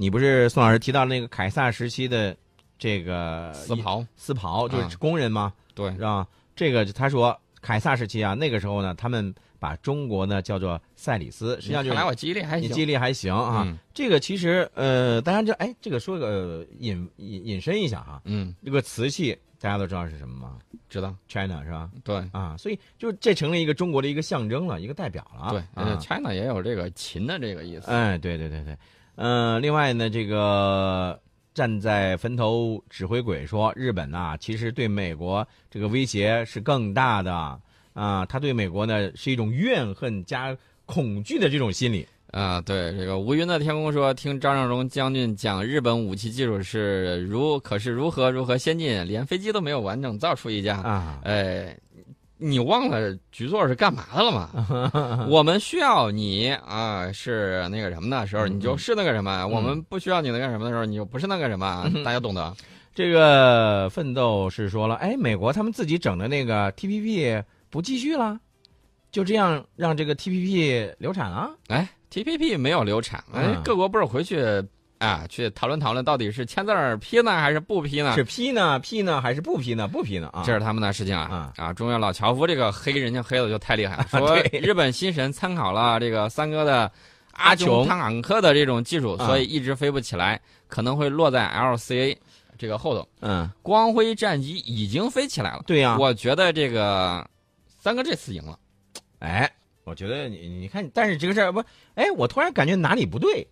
你不是宋老师提到那个凯撒时期的这个丝袍，丝袍就是啊工人吗？对是，吧？这个他说凯撒时期啊，那个时候呢，他们把中国呢叫做塞里斯，实际上就是看来我记忆力还行。你记忆力还行啊。嗯这个其实呃，大家这哎，这个说个引引引申一下哈，嗯，这个瓷器大家都知道是什么吗知道，？China 是吧？对啊，所以就这成了一个中国的一个象征了，一个代表了。对，，，China 也有这个秦的这个意思。哎，对对对对，嗯、另外呢，这个站在坟头指挥鬼说，日本呐、其实对美国这个威胁是更大的啊，他对美国呢是一种怨恨加恐惧的这种心理。啊，对，这个无云的天空说，听张尚荣将军讲日本武器技术是如，可是如何如何先进，连飞机都没有完整造出一架。啊，哎，你忘了局座是干嘛的了吗？我们需要你啊，是那个什么的时候，你就是那个什么；我们不需要你那个什么的时候，你就不是那个什么。大家懂得。这个奋斗是说了，哎，美国他们自己整的那个 TPP 不继续了，就这样让这个 TPP 流产了。哎，TPP 没有流产，哎嗯，各国不是回去啊去讨论讨论，到底是签字儿批呢还是不批呢？是批呢？批呢？还是不批呢？不批呢？啊，这是他们的事情啊啊！中原老樵夫这个黑人家黑的就太厉害了，说对日本新神参考了这个三哥的阿阿琼琼坦昂克的这种技术，啊所以一直飞不起来，可能会落在 LCA 这个后头。嗯，光辉战机已经飞起来了，对呀、我觉得这个三哥这次赢了。哎，我觉得你你看，但是这个事儿不，哎，我突然感觉哪里不对。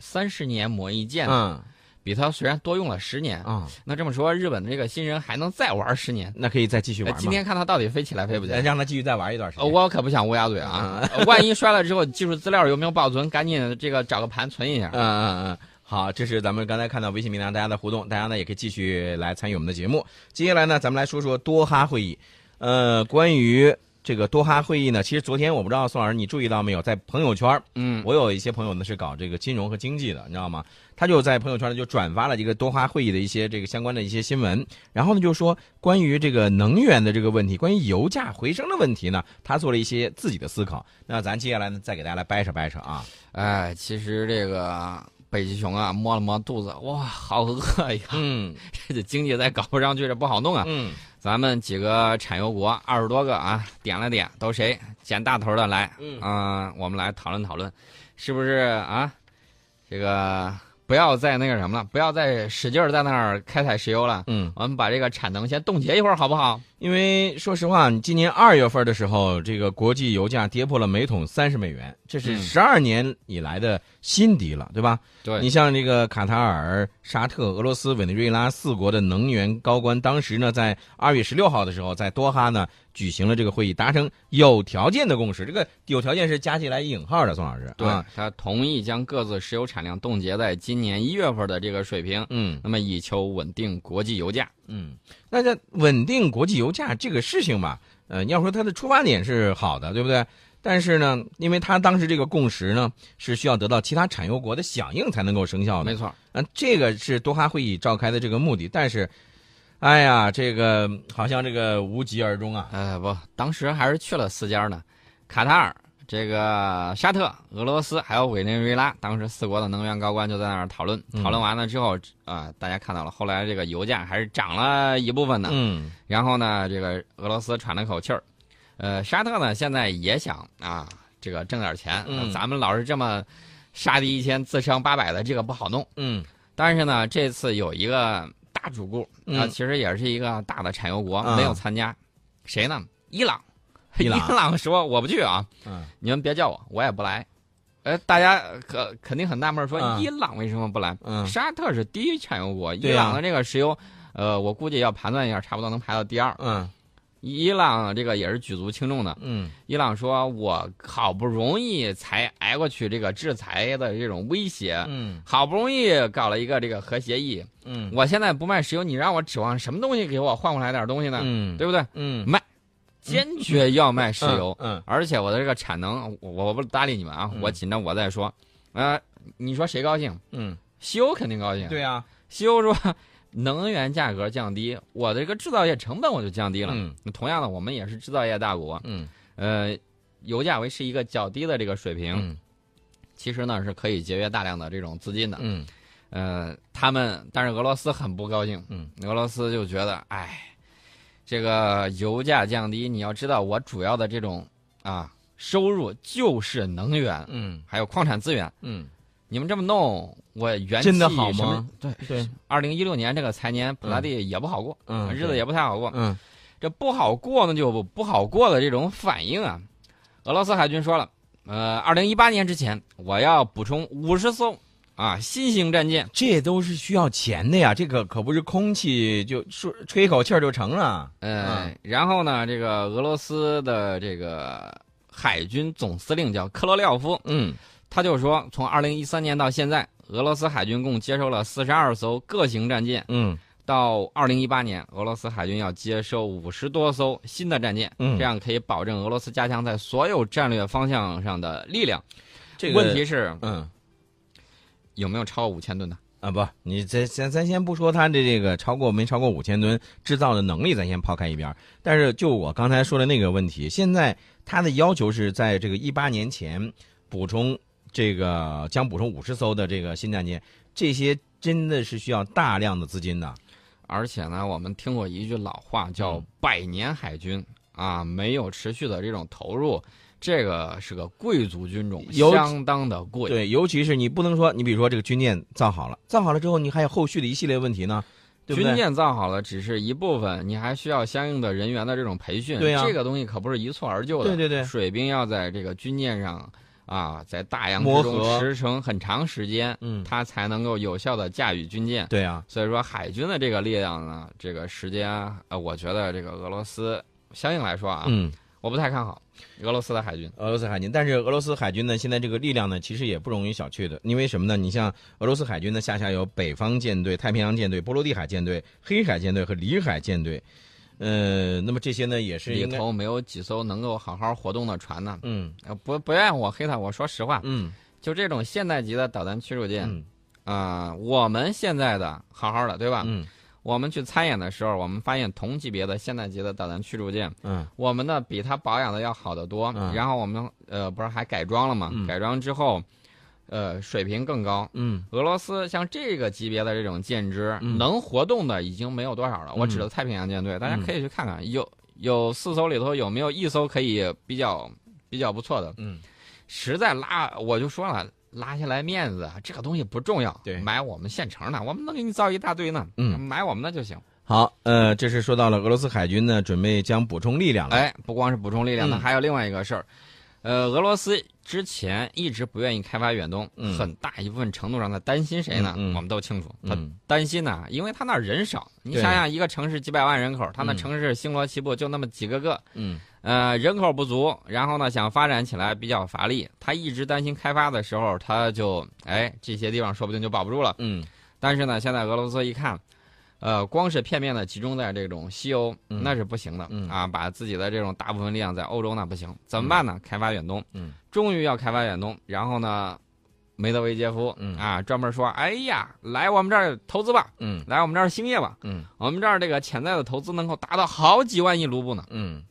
三十年磨一剑，嗯比他虽然多用了十年，啊，那这么说，日本的这个新人还能再玩十年？那可以再继续哎玩。今天看他到底飞起来飞不起来？让他继续再玩一段时呃，间。我可不想乌鸦嘴啊！呃万一摔了之后，技术资料有没有保存？赶紧这个找个盘存一下。嗯嗯嗯，好，这是咱们刚才看到微信平台大家的互动，大家呢也可以继续来参与我们的节目。接下来呢，咱们来说说多哈会议。呃，关于这个多哈会议呢，其实昨天我不知道宋老师你注意到没有，在朋友圈，嗯，我有一些朋友呢是搞这个金融和经济的，你知道吗？他就在朋友圈呢就转发了这个多哈会议的一些这个相关的一些新闻，然后呢就说关于这个能源的这个问题，关于油价回升的问题呢，他做了一些自己的思考。那咱接下来呢再给大家来掰扯掰扯啊。哎，其实这个北极熊啊，摸了摸肚子，哇，好饿呀！嗯 这经济再搞不上去，这不好弄啊。嗯咱们几个产油国二十多个啊，点了点，都谁捡大头的来？嗯啊、我们来讨论讨论，是不是啊？这个不要再那个什么了，不要再使劲在那儿开采石油了。嗯，我们把这个产能先冻结一会儿，好不好？因为说实话，你今年二月份的时候，这个国际油价跌破了每桶三十美元，这是嗯十二年以来的新低了，对吧？对你像这个卡塔尔、沙特、俄罗斯、委内瑞拉四国的能源高官，当时呢，在二月十六号的时候，在多哈呢举行了这个会议，达成有条件的共识。这个有条件是加起来引号的，宋老师。对、啊，他同意将各自石油产量冻结在今年一月份的这个水平，嗯那么以求稳定国际油价。嗯，那这稳定国际油价这个事情吧，呃，你要说它的出发点是好的，对不对？但是呢，因为它当时这个共识呢，是需要得到其他产油国的响应才能够生效的。没错，啊，这个是多哈会议召开的这个目的，但是，哎呀，这个好像这个无疾而终啊。呃，不，当时还是去了四家呢，卡塔尔、这个沙特、俄罗斯还有委内瑞拉，当时四国的能源高官就在那儿讨论。嗯讨论完了之后，啊、大家看到了，后来这个油价还是涨了一部分的。嗯然后呢，这个俄罗斯喘了口气儿，呃，沙特呢现在也想啊，这个挣点钱。嗯呃咱们老是这么杀敌一千自伤八百的，这个不好弄。嗯但是呢，这次有一个大主顾啊、嗯其实也是一个大的产油国，啊没有参加，谁呢？伊朗。伊朗。说我不去啊，嗯。你们别叫我，我也不来。呃，大家可肯定很纳闷，说啊伊朗为什么不来？嗯。沙特是第一产油国，伊朗的这个石油，呃，我估计要盘算一下，差不多能排到第二。嗯。伊朗这个也是举足轻重的。嗯。伊朗说，我好不容易才挨过去这个制裁的这种威胁，嗯。好不容易搞了一个这个核协议，嗯。我现在不卖石油，你让我指望什么东西给我换回来点东西呢？嗯。对不对？嗯坚决要卖石油，嗯而且我的这个产能，我我不搭理你们啊，嗯我紧着我再说。呃，你说谁高兴？嗯，西欧肯定高兴。对呀，西欧说能源价格降低，我的这个制造业成本我就降低了。嗯同样的，我们也是制造业大国，嗯呃，油价维持一个较低的这个水平。嗯其实呢是可以节约大量的这种资金的。嗯呃，他们但是俄罗斯很不高兴，嗯，俄罗斯就觉得，哎，这个油价降低，你要知道，我主要的这种啊收入就是能源，嗯还有矿产资源。嗯，你们这么弄，我元气真的好什么吗？对，对，二零一六年这个财年，普拉蒂也不好过，嗯日子也不太好过。嗯这不好过呢，就不好过的这种反应啊。俄罗斯海军说了，呃，二零一八年之前，我要补充五十艘啊新型战舰。这都是需要钱的呀，这个可不是空气就说吹一口气儿就成了。呃，嗯然后呢，这个俄罗斯的这个海军总司令叫科罗廖夫，嗯他就说，从二零一三年到现在，俄罗斯海军共接收了四十二艘各型战舰。嗯到二零一八年，俄罗斯海军要接收五十多艘新的战舰，嗯这样可以保证俄罗斯加强在所有战略方向上的力量。这个问题是嗯有没有超过五千吨的？啊不，你咱咱咱先不说它的这个超过没超过五千吨制造的能力，咱先抛开一边儿。但是就我刚才说的那个问题，现在它的要求是在这个一八年前补充这个将补充五十艘的这个新战舰，这些真的是需要大量的资金的。而且呢，我们听过一句老话叫嗯“百年海军”，啊，没有持续的这种投入，这个是个贵族军种，相当的贵。对，尤其是你不能说，你比如说这个军舰造好了，造好了之后，你还有后续的一系列问题呢，对对？军舰造好了只是一部分，你还需要相应的人员的这种培训。对呀这个东西可不是一蹴而就的。对对对水兵要在这个军舰上啊，在大洋之中驰骋很长时间，嗯，他才能够有效的驾驭军舰。对啊，所以说，海军的这个力量呢，这个时间啊，呃，我觉得这个俄罗斯相应来说啊，嗯。我不太看好俄罗斯的海军。俄罗斯海军，但是俄罗斯海军呢，现在这个力量呢，其实也不容易小觑的。因为什么呢？你像俄罗斯海军呢，下辖有北方舰队、太平洋舰队、波罗的海舰队、黑海舰队和里海舰队。呃，那么这些呢，也是里，头没有几艘能够好好活动的船呢。嗯呃，不不愿我黑他，我说实话，嗯就这种现代级的导弹驱逐舰嗯啊、我们现在的好好的，对吧？嗯我们去参演的时候，我们发现同级别的现代级的导弹驱逐舰，嗯我们呢比它保养的要好得多。嗯然后我们呃不是还改装了吗？嗯改装之后，呃水平更高。嗯俄罗斯像这个级别的这种舰只，嗯能活动的已经没有多少了。我指的太平洋舰队，大家可以去看看，有有四艘里头有没有一艘可以比较比较不错的。嗯实在拉，我就说了，拉下来面子，这个东西不重要。对买我们现成的，我们能给你造一大堆呢。嗯买我们的就行。好，呃，这是说到了俄罗斯海军呢，准备将补充力量了。哎，不光是补充力量呢，嗯还有另外一个事儿。呃，俄罗斯之前一直不愿意开发远东，嗯很大一部分程度上他担心谁呢？嗯嗯我们都清楚，他嗯担心呢，因为他那儿人少。你想想，一个城市几百万人口，他那嗯城市星罗棋布就那么几个个，嗯呃，人口不足，然后呢，想发展起来比较乏力。他一直担心开发的时候，他就哎这些地方说不定就保不住了。嗯但是呢，现在俄罗斯一看，呃，光是片面的集中在这种西欧，嗯。那是不行的、嗯。啊，把自己的这种大部分力量在欧洲那不行，怎么办呢？开发远东，嗯，终于要开发远东，然后呢，梅德韦杰夫，嗯。啊，专门说，哎呀，来我们这儿投资吧，嗯。来我们这儿兴业吧，嗯。我们这儿这个潜在的投资能够达到好几万亿卢布呢。嗯，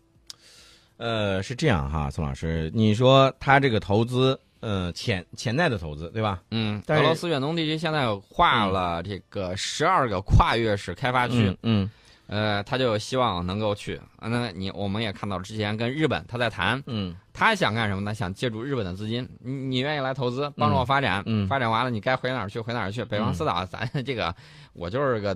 呃，是这样哈，宋老师，你说他这个投资，呃，潜潜在的投资，对吧？嗯，俄罗斯远东地区现在划了这个十二个跨越式开发区，嗯呃，他就希望能够去。啊那你我们也看到之前跟日本他在谈，嗯他想干什么呢？想借助日本的资金，你你愿意来投资，帮助我发展，嗯发展完了你该回哪儿去回哪儿去。北方四岛，咱这个我就是个，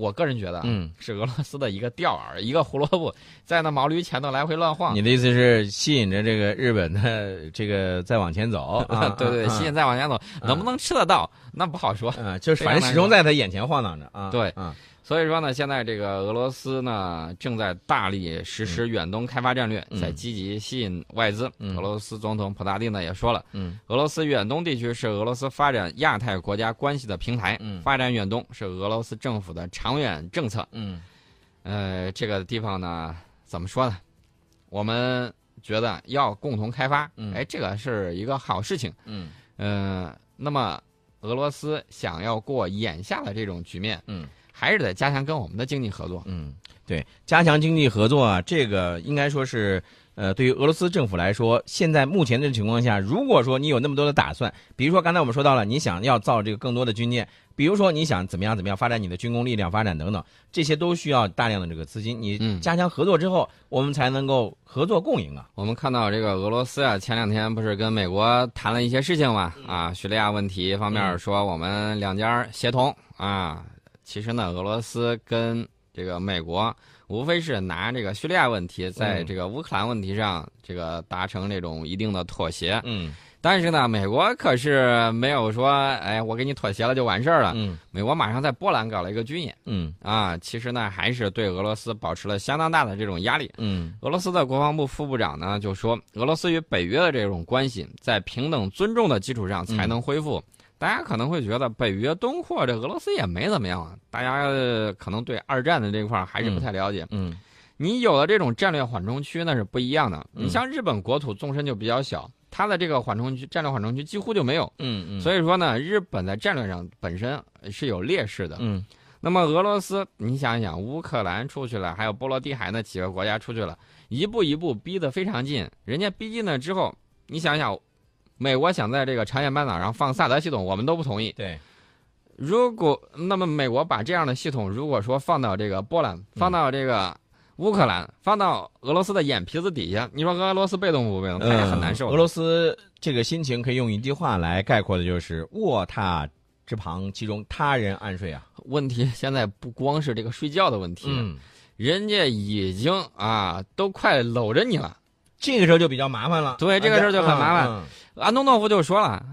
我个人觉得，嗯，是俄罗斯的一个钓饵，一个胡萝卜，在那毛驴前头来回乱晃。你的意思是吸引着这个日本的这个再往前走 啊？对对，啊吸引再往前走，啊能不能吃得到，那不好说。嗯，就是反正始终在他眼前晃荡着啊。对啊，所以说呢，现在这个俄罗斯呢正在大力实施远东开发战略，嗯在积极吸引外资。嗯俄罗斯总统普大帝呢也说了，嗯俄罗斯远东地区是俄罗斯发展亚太国家关系的平台，嗯发展远东是俄罗斯政府的长远政策。嗯呃，这个地方呢，怎么说呢？我们觉得要共同开发，嗯哎，这个是一个好事情。嗯呃，那么俄罗斯想要过眼下的这种局面，嗯还是得加强跟我们的经济合作。嗯，对，加强经济合作啊，这个应该说是呃，对于俄罗斯政府来说，现在目前的情况下，如果说你有那么多的打算，比如说刚才我们说到了，你想要造这个更多的军舰，比如说你想怎么样怎么样发展你的军工力量发展等等，这些都需要大量的这个资金。你嗯加强合作之后，我们才能够合作共赢啊。我们看到这个俄罗斯啊，前两天不是跟美国谈了一些事情嘛？嗯啊，叙利亚问题方面说我们两家协同啊。其实呢，俄罗斯跟这个美国无非是拿这个叙利亚问题，在嗯这个乌克兰问题上这个达成这种一定的妥协。嗯但是呢，美国可是没有说，哎，我给你妥协了就完事儿了。嗯美国马上在波兰搞了一个军演嗯啊，其实呢，还是对俄罗斯保持了相当大的这种压力。嗯俄罗斯的国防部副部长呢就说，俄罗斯与北约的这种关系在平等尊重的基础上才能恢复。大家可能会觉得北约东扩这俄罗斯也没怎么样啊，大家、呃可能对二战的这块还是不太了解。嗯你有了这种战略缓冲区那是不一样的。嗯你像日本国土纵深就比较小，它的这个缓冲区战略缓冲区几乎就没有。嗯嗯，所以说呢，日本在战略上本身是有劣势的。嗯那么俄罗斯，你想一想，乌克兰出去了，还有波罗的海那几个国家出去了，一步一步逼得非常近。人家逼近了之后，你想想，美国想在这个朝鲜半岛上放萨德系统，我们都不同意。对，如果那么美国把这样的系统，如果说放到这个波兰，放到这个乌克兰，放到俄罗斯的眼皮子底下，你说俄罗斯被动不被动？他也很难受。嗯俄罗斯这个心情可以用一句话来概括的，就是卧榻之旁，其中他人安睡啊。问题现在不光是这个睡觉的问题，嗯，人家已经啊都快搂着你了。这个时候就比较麻烦了。对这个时候就很麻烦嗯安东诺夫就说了，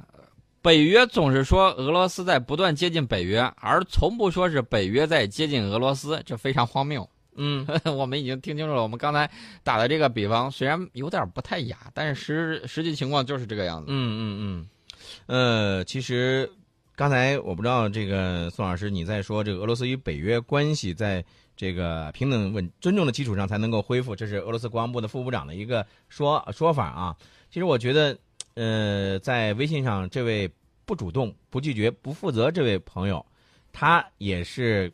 北约总是说俄罗斯在不断接近北约，而从不说是北约在接近俄罗斯，这非常荒谬。嗯 我们已经听清楚了，我们刚才打的这个比方虽然有点不太雅，但是实实际情况就是这个样子。嗯嗯嗯，呃，其实刚才我不知道这个宋老师你在说这个俄罗斯与北约关系在这个平等稳尊重的基础上才能够恢复，这是俄罗斯国防部的副部长的一个说说法啊。其实我觉得，呃，在微信上这位不主动、不拒绝、不负责这位朋友，他也是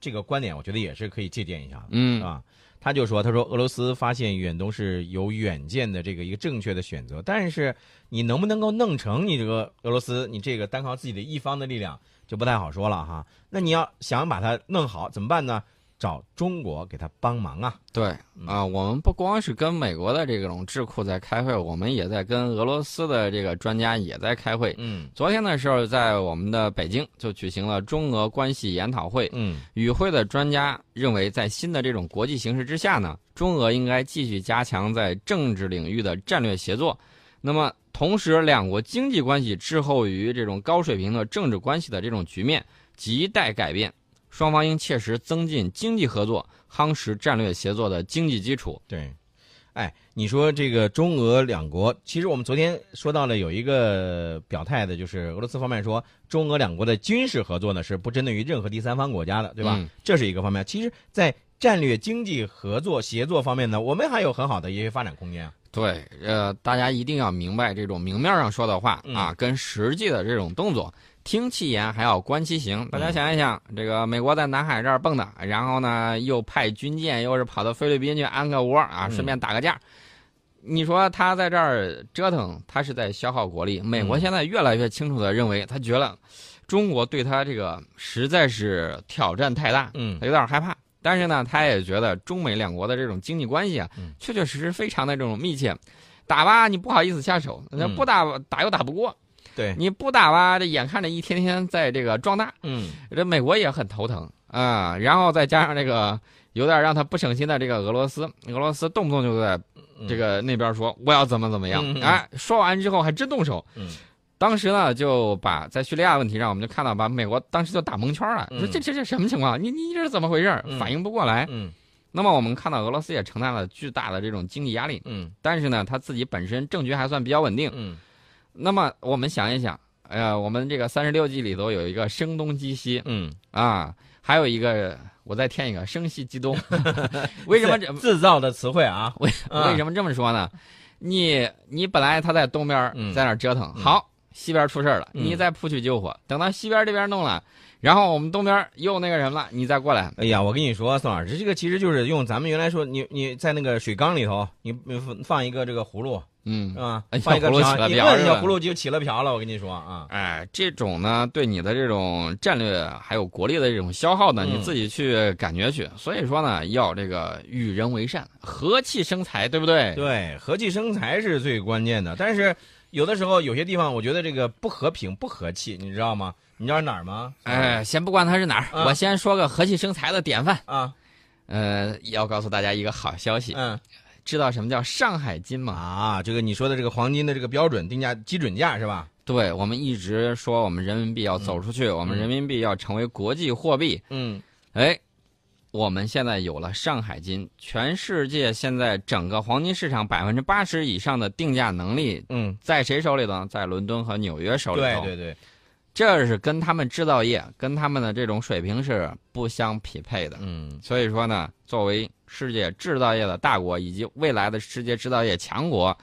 这个观点，我觉得也是可以借鉴一下的。嗯啊，他就说，他说俄罗斯发现远东是有远见的这个一个正确的选择，但是你能不能够弄成你这个俄罗斯，你这个单靠自己的一方的力量就不太好说了哈。那你要想把它弄好，怎么办呢？找中国给他帮忙啊。对啊，我们不光是跟美国的这种智库在开会，我们也在跟俄罗斯的这个专家也在开会。嗯昨天的时候，在我们的北京就举行了中俄关系研讨会。嗯与会的专家认为，在新的这种国际形势之下呢，中俄应该继续加强在政治领域的战略协作。那么，同时两国经济关系滞后于这种高水平的政治关系的这种局面亟待改变，双方应切实增进经济合作，夯实战略协作的经济基础。对。哎，你说这个中俄两国，其实我们昨天说到了有一个表态的，就是俄罗斯方面说，中俄两国的军事合作呢是不针对于任何第三方国家的，对吧？嗯这是一个方面。其实，在战略经济合作协作方面呢，我们还有很好的一些发展空间啊。对，呃，大家一定要明白这种明面上说的话嗯啊，跟实际的这种动作，听其言还要观其行。大家想一想，这个美国在南海这儿蹦跶，然后呢又派军舰，又是跑到菲律宾去安个窝啊，嗯顺便打个架。你说他在这儿折腾，他是在消耗国力。美国嗯现在越来越清楚的认为，他觉得中国对他这个实在是挑战太大，嗯他有点害怕。但是呢，他也觉得中美两国的这种经济关系啊，嗯确确实实非常的这种密切。打吧，你不好意思下手；那嗯不打吧打又打不过，对，你不打吧，这眼看着一天天在这个壮大，嗯这美国也很头疼啊。然后再加上这个有点让他不省心的这个俄罗斯，俄罗斯动不动就在嗯这个那边说我要怎么怎么样哎，说完之后还真动手。嗯当时呢，就把在叙利亚问题上，我们就看到把美国当时就打蒙圈了，嗯说这这这什么情况？你你这是怎么回事？嗯反应不过来。嗯那么我们看到俄罗斯也承担了巨大的这种经济压力，嗯但是呢，他自己本身政局还算比较稳定。嗯那么我们想一想，呃，我们这个三十六计里头有一个声东击西嗯，啊，还有一个我再添一个声西击东。为什么这制造的词汇啊？为啊为什么这么说呢？你你本来他在东边在那折腾，嗯好，西边出事儿了，嗯你再扑去救火。等到西边这边弄了，然后我们东边又那个什么了，你再过来。哎呀，我跟你说，宋老师，这个其实就是用咱们原来说，你你在那个水缸里头，你你放一个这个葫芦，嗯是，吧哎？放一个小葫芦起瓢，一了瓢是吧摁小葫芦就起了瓢了。我跟你说啊，哎，这种呢，对你的这种战略还有国力的这种消耗呢，嗯你自己去感觉去。所以说呢，要这个与人为善，和气生财，对不对？对，和气生财是最关键的。但是有的时候有些地方，我觉得这个不和平、不和气，你知道吗？你知道哪儿吗？哎，先不管它是哪儿，啊我先说个和气生财的典范。啊，呃，要告诉大家一个好消息，嗯知道什么叫上海金吗？啊，这个你说的这个黄金的这个标准定价基准价是吧？对，我们一直说我们人民币要走出去，我们人民币要成为国际货币。嗯哎，我们现在有了上海金，全世界现在整个黄金市场百分之八十以上的定价能力嗯，在谁手里呢？在伦敦和纽约手里头。对对对，这是跟他们制造业、跟他们的这种水平是不相匹配的。嗯所以说呢，作为世界制造业的大国以及未来的世界制造业强国，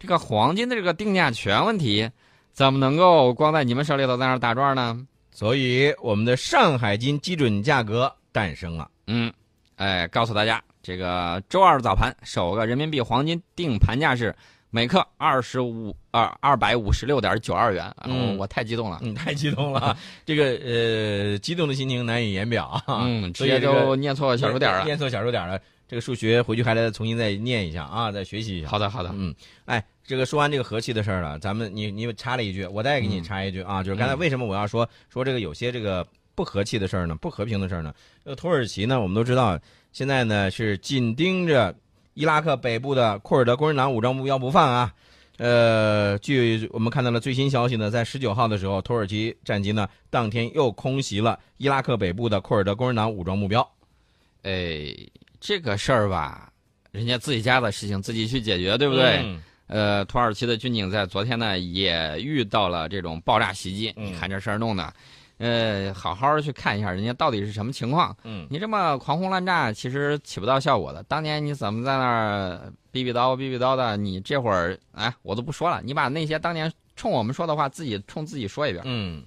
这个黄金的这个定价权问题，怎么能够光在你们手里头在那儿打转呢？所以我们的上海金基准价格诞生了。嗯，哎，告诉大家，这个周二早盘首个人民币黄金定盘价是每克二十五二二百五十六点九二元。啊嗯我我太激动了，嗯，太激动了，这个呃，激动的心情难以言表啊。嗯，直接就念错小数点了。念错小数点了。这个数学回去还得重新再念一下啊，再学习一下。好的，好的，嗯，哎，这个说完这个和气的事儿了，咱们你你插了一句，我再给你嗯插一句啊，就是刚才嗯为什么我要说说这个有些这个不和气的事儿呢，不和平的事儿呢？呃，土耳其呢，我们都知道，现在呢是紧盯着伊拉克北部的库尔德工人党武装目标不放啊。呃，据我们看到了最新消息呢，在十九号的时候，土耳其战机呢当天又空袭了伊拉克北部的库尔德工人党武装目标。哎，这个事儿吧，人家自己家的事情自己去解决，对不对？嗯呃，土耳其的军警在昨天呢也遇到了这种爆炸袭击，嗯你看这事儿弄的，呃，好好的去看一下人家到底是什么情况。嗯你这么狂轰滥炸，其实起不到效果的。当年你怎么在那儿逼逼叨逼逼叨的？你这会儿哎，我都不说了，你把那些当年冲我们说的话自己冲自己说一遍。嗯。